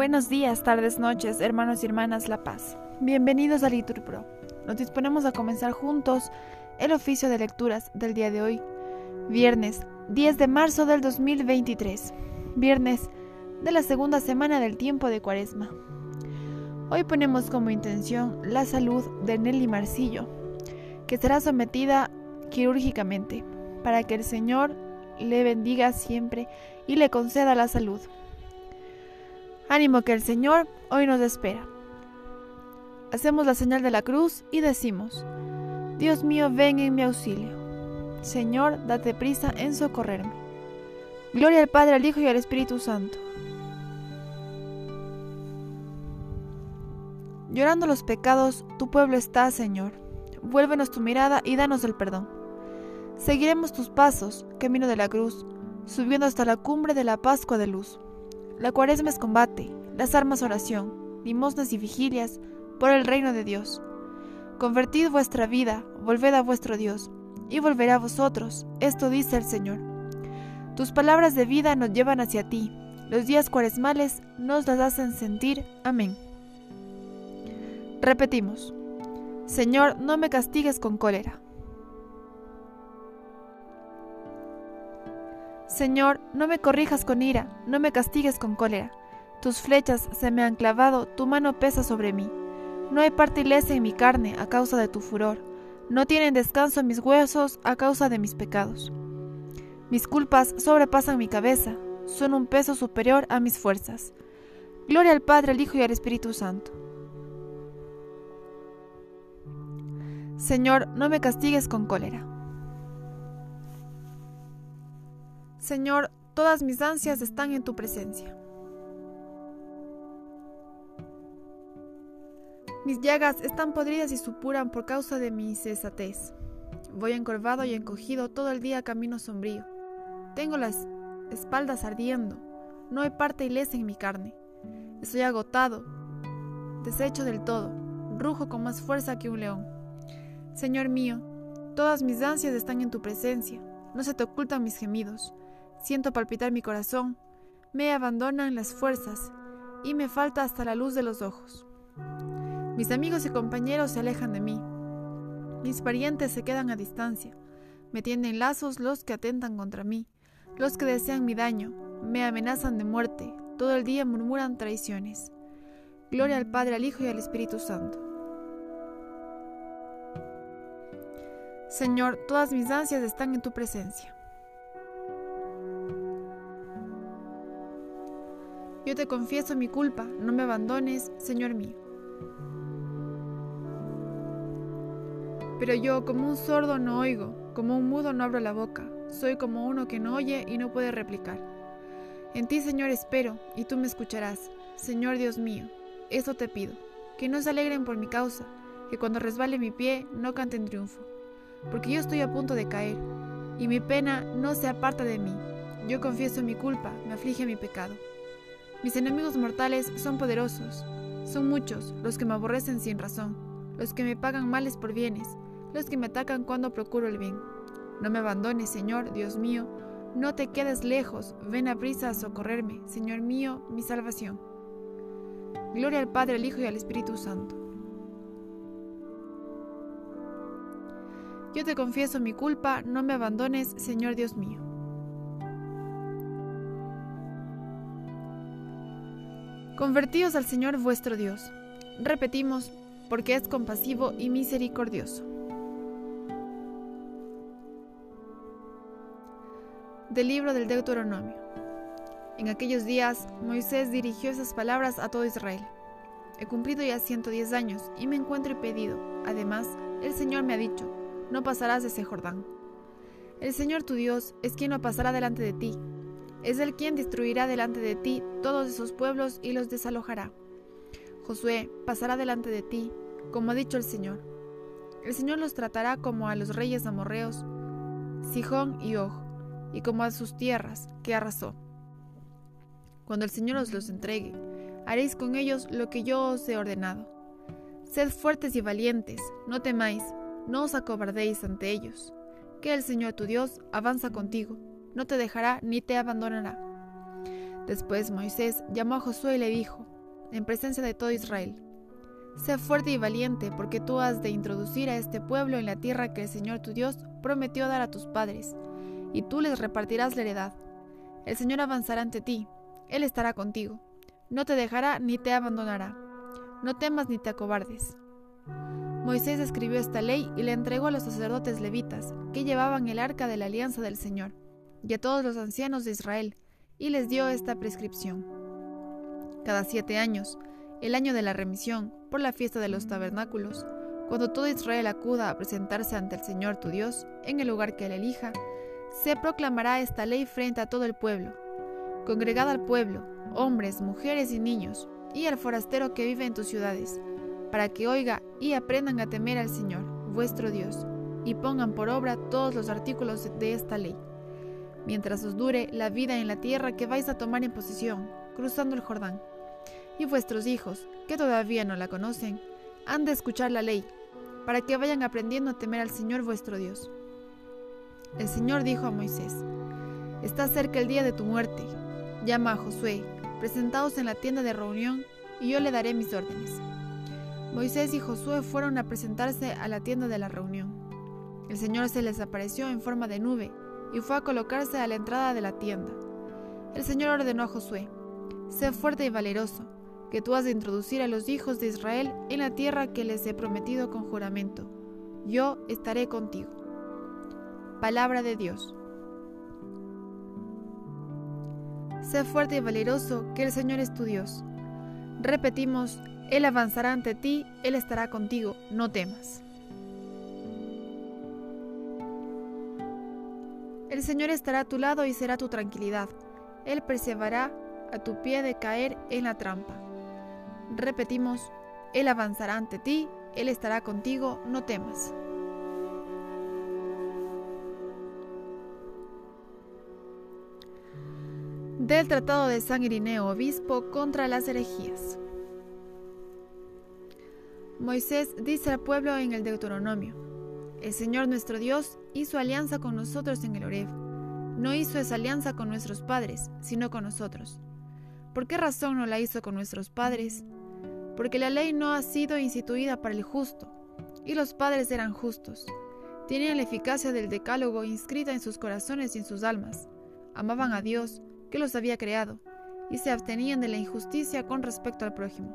Buenos días, tardes, noches, hermanos y hermanas La Paz. Bienvenidos a Liturpro. Nos disponemos a comenzar juntos el oficio de lecturas del día de hoy, viernes 10 de marzo del 2023, viernes de la segunda semana del tiempo de Cuaresma. Hoy ponemos como intención la salud de Nelly Marcillo, que será sometida quirúrgicamente, para que el Señor le bendiga siempre y le conceda la salud. Ánimo que el Señor hoy nos espera. Hacemos la señal de la cruz y decimos, Dios mío, ven en mi auxilio. Señor, date prisa en socorrerme. Gloria al Padre, al Hijo y al Espíritu Santo. Llorando los pecados, tu pueblo está, Señor. Vuélvenos tu mirada y danos el perdón. Seguiremos tus pasos, camino de la cruz, subiendo hasta la cumbre de la Pascua de luz. La cuaresma es combate, las armas oración, limosnas y vigilias por el reino de Dios. Convertid vuestra vida, volved a vuestro Dios, y volverá a vosotros, esto dice el Señor. Tus palabras de vida nos llevan hacia ti, los días cuaresmales nos las hacen sentir. Amén. Repetimos, Señor, no me castigues con cólera. Señor, no me corrijas con ira, no me castigues con cólera. Tus flechas se me han clavado, tu mano pesa sobre mí. No hay parte ilesa en mi carne a causa de tu furor, no tienen descanso mis huesos a causa de mis pecados. Mis culpas sobrepasan mi cabeza, son un peso superior a mis fuerzas. Gloria al Padre, al Hijo y al Espíritu Santo. Señor, no me castigues con cólera. Señor, todas mis ansias están en tu presencia. Mis llagas están podridas y supuran por causa de mi cesatez. Voy encorvado y encogido todo el día camino sombrío. Tengo las espaldas ardiendo. No hay parte ilesa en mi carne. Estoy agotado, deshecho del todo. Rujo con más fuerza que un león. Señor mío, todas mis ansias están en tu presencia. No se te ocultan mis gemidos. Siento palpitar mi corazón, me abandonan las fuerzas y me falta hasta la luz de los ojos. Mis amigos y compañeros se alejan de mí. Mis parientes se quedan a distancia. Me tienden lazos los que atentan contra mí, los que desean mi daño, me amenazan de muerte, todo el día murmuran traiciones. Gloria al Padre, al Hijo y al Espíritu Santo. Señor, todas mis ansias están en tu presencia. Yo te confieso mi culpa, no me abandones, Señor mío. Pero yo, como un sordo, no oigo, como un mudo, no abro la boca. Soy como uno que no oye y no puede replicar. En ti, Señor, espero, y tú me escucharás. Señor Dios mío, eso te pido, que no se alegren por mi causa, que cuando resbale mi pie no canten triunfo, porque yo estoy a punto de caer, y mi pena no se aparta de mí. Yo confieso mi culpa, me aflige mi pecado. Mis enemigos mortales son poderosos, son muchos los que me aborrecen sin razón, los que me pagan males por bienes, los que me atacan cuando procuro el bien. No me abandones, Señor, Dios mío, no te quedes lejos, ven a prisa a socorrerme, Señor mío, mi salvación. Gloria al Padre, al Hijo y al Espíritu Santo. Yo te confieso mi culpa, no me abandones, Señor Dios mío. Convertíos al Señor vuestro Dios. Repetimos, porque es compasivo y misericordioso. Del libro del Deuteronomio. En aquellos días, Moisés dirigió esas palabras a todo Israel. He cumplido ya 110 años y me encuentro impedido. Además, el Señor me ha dicho, no pasarás de ese Jordán. El Señor tu Dios es quien no pasará delante de ti, es el quien destruirá delante de ti todos esos pueblos y los desalojará. Josué pasará delante de ti, como ha dicho el Señor. El Señor los tratará como a los reyes amorreos, Sijón y Og, y como a sus tierras que arrasó. Cuando el Señor os los entregue, haréis con ellos lo que yo os he ordenado. Sed fuertes y valientes, no temáis, no os acobardéis ante ellos, que el Señor tu Dios avanza contigo no te dejará ni te abandonará. Después Moisés llamó a Josué y le dijo, en presencia de todo Israel. Sé fuerte y valiente, porque tú has de introducir a este pueblo en la tierra que el Señor tu Dios prometió dar a tus padres, y tú les repartirás la heredad. El Señor avanzará ante ti, Él estará contigo, no te dejará ni te abandonará. No temas ni te acobardes. Moisés escribió esta ley y la entregó a los sacerdotes levitas, que llevaban el arca de la alianza del Señor, y a todos los ancianos de Israel, y les dio esta prescripción. Cada siete años, el año de la remisión, por la fiesta de los tabernáculos, cuando todo Israel acuda a presentarse ante el Señor tu Dios, en el lugar que él elija, se proclamará esta ley frente a todo el pueblo. Congregad al pueblo, hombres, mujeres y niños, y al forastero que vive en tus ciudades, para que oiga y aprendan a temer al Señor, vuestro Dios, y pongan por obra todos los artículos de esta ley, mientras os dure la vida en la tierra que vais a tomar en posesión, cruzando el Jordán. Y vuestros hijos, que todavía no la conocen, han de escuchar la ley, para que vayan aprendiendo a temer al Señor vuestro Dios. El Señor dijo a Moisés, Está cerca el día de tu muerte. Llama a Josué, presentaos en la tienda de reunión, y yo le daré mis órdenes. Moisés y Josué fueron a presentarse a la tienda de la reunión. El Señor se les apareció en forma de nube y fue a colocarse a la entrada de la tienda. El Señor ordenó a Josué, Sé fuerte y valeroso, que tú has de introducir a los hijos de Israel en la tierra que les he prometido con juramento. Yo estaré contigo. Palabra de Dios. Sé fuerte y valeroso, que el Señor es tu Dios. Repetimos, Él avanzará ante ti, Él estará contigo, no temas. El Señor estará a tu lado y será tu tranquilidad. Él perseverará a tu pie de caer en la trampa. Repetimos, Él avanzará ante ti, Él estará contigo, no temas. del Tratado de San Irineo Obispo contra las herejías. Moisés dice al pueblo en el Deuteronomio, El Señor nuestro Dios hizo alianza con nosotros en el Oreb. No hizo esa alianza con nuestros padres, sino con nosotros. ¿Por qué razón no la hizo con nuestros padres? Porque la ley no ha sido instituida para el justo, y los padres eran justos. Tenían la eficacia del decálogo inscrita en sus corazones y en sus almas. Amaban a Dios, que los había creado, y se abstenían de la injusticia con respecto al prójimo,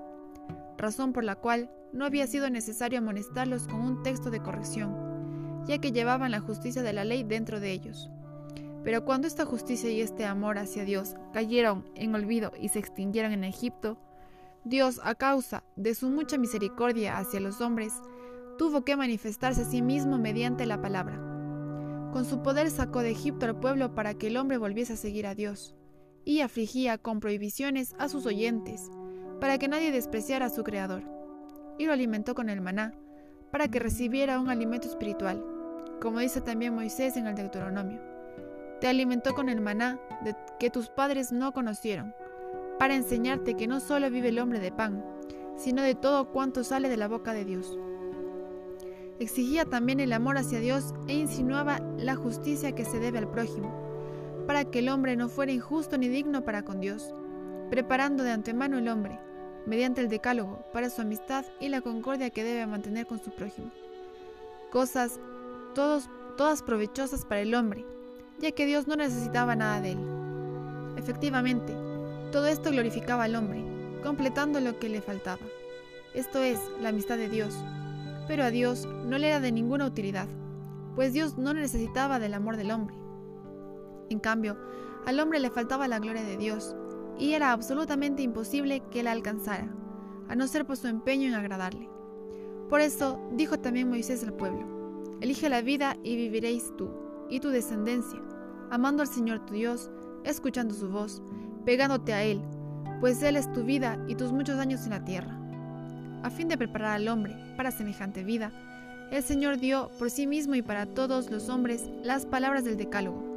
razón por la cual no había sido necesario amonestarlos con un texto de corrección, ya que llevaban la justicia de la ley dentro de ellos. Pero cuando esta justicia y este amor hacia Dios cayeron en olvido y se extinguieron en Egipto, Dios, a causa de su mucha misericordia hacia los hombres, tuvo que manifestarse a sí mismo mediante la palabra. Con su poder sacó de Egipto al pueblo para que el hombre volviese a seguir a Dios y afligía con prohibiciones a sus oyentes, para que nadie despreciara a su Creador. Y lo alimentó con el maná, para que recibiera un alimento espiritual, como dice también Moisés en el Deuteronomio. Te alimentó con el maná de que tus padres no conocieron, para enseñarte que no solo vive el hombre de pan, sino de todo cuanto sale de la boca de Dios. Exigía también el amor hacia Dios e insinuaba la justicia que se debe al prójimo para que el hombre no fuera injusto ni digno para con Dios, preparando de antemano el hombre, mediante el decálogo, para su amistad y la concordia que debe mantener con su prójimo. Cosas todas provechosas para el hombre, ya que Dios no necesitaba nada de él. Efectivamente, todo esto glorificaba al hombre, completando lo que le faltaba. Esto es, la amistad de Dios. Pero a Dios no le era de ninguna utilidad, pues Dios no necesitaba del amor del hombre en cambio, al hombre le faltaba la gloria de Dios, y era absolutamente imposible que la alcanzara, a no ser por su empeño en agradarle. Por eso dijo también Moisés al pueblo, Elige la vida y viviréis tú y tu descendencia, amando al Señor tu Dios, escuchando su voz, pegándote a Él, pues Él es tu vida y tus muchos años en la tierra. A fin de preparar al hombre para semejante vida, el Señor dio por sí mismo y para todos los hombres las palabras del Decálogo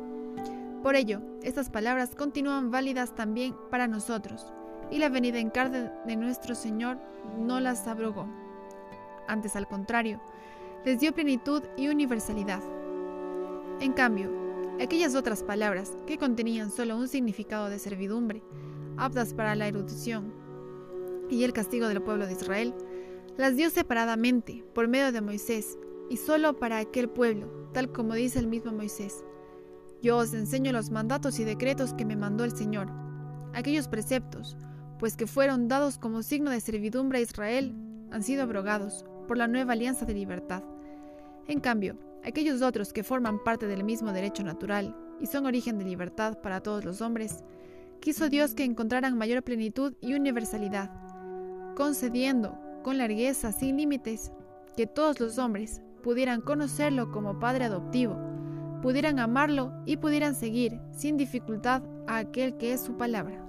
por ello, estas palabras continúan válidas también para nosotros, y la venida en carne de nuestro Señor no las abrogó. Antes, al contrario, les dio plenitud y universalidad. En cambio, aquellas otras palabras que contenían solo un significado de servidumbre, aptas para la erudición, y el castigo del pueblo de Israel, las dio separadamente por medio de Moisés y solo para aquel pueblo, tal como dice el mismo Moisés. Yo os enseño los mandatos y decretos que me mandó el Señor, aquellos preceptos, pues que fueron dados como signo de servidumbre a Israel, han sido abrogados por la nueva alianza de libertad. En cambio, aquellos otros que forman parte del mismo derecho natural y son origen de libertad para todos los hombres, quiso Dios que encontraran mayor plenitud y universalidad, concediendo con largueza sin límites que todos los hombres pudieran conocerlo como Padre adoptivo, pudieran amarlo y pudieran seguir sin dificultad a aquel que es su palabra.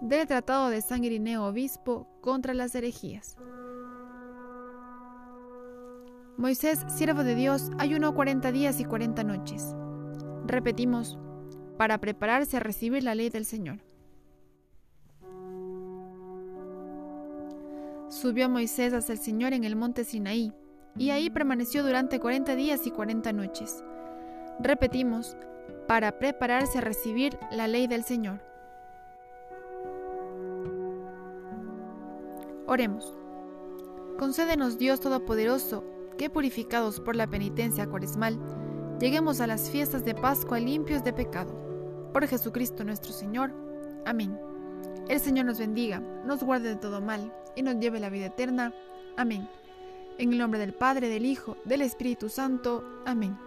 Del Tratado de San Irineo Obispo contra las herejías. Moisés, siervo de Dios, ayunó cuarenta días y cuarenta noches. Repetimos, para prepararse a recibir la ley del Señor. Subió Moisés hacia el Señor en el monte Sinaí, y ahí permaneció durante cuarenta días y cuarenta noches. Repetimos, para prepararse a recibir la ley del Señor. Oremos. Concédenos Dios Todopoderoso, que purificados por la penitencia cuaresmal, lleguemos a las fiestas de Pascua limpios de pecado. Por Jesucristo nuestro Señor. Amén. El Señor nos bendiga, nos guarde de todo mal y nos lleve la vida eterna. Amén. En el nombre del Padre, del Hijo, del Espíritu Santo. Amén.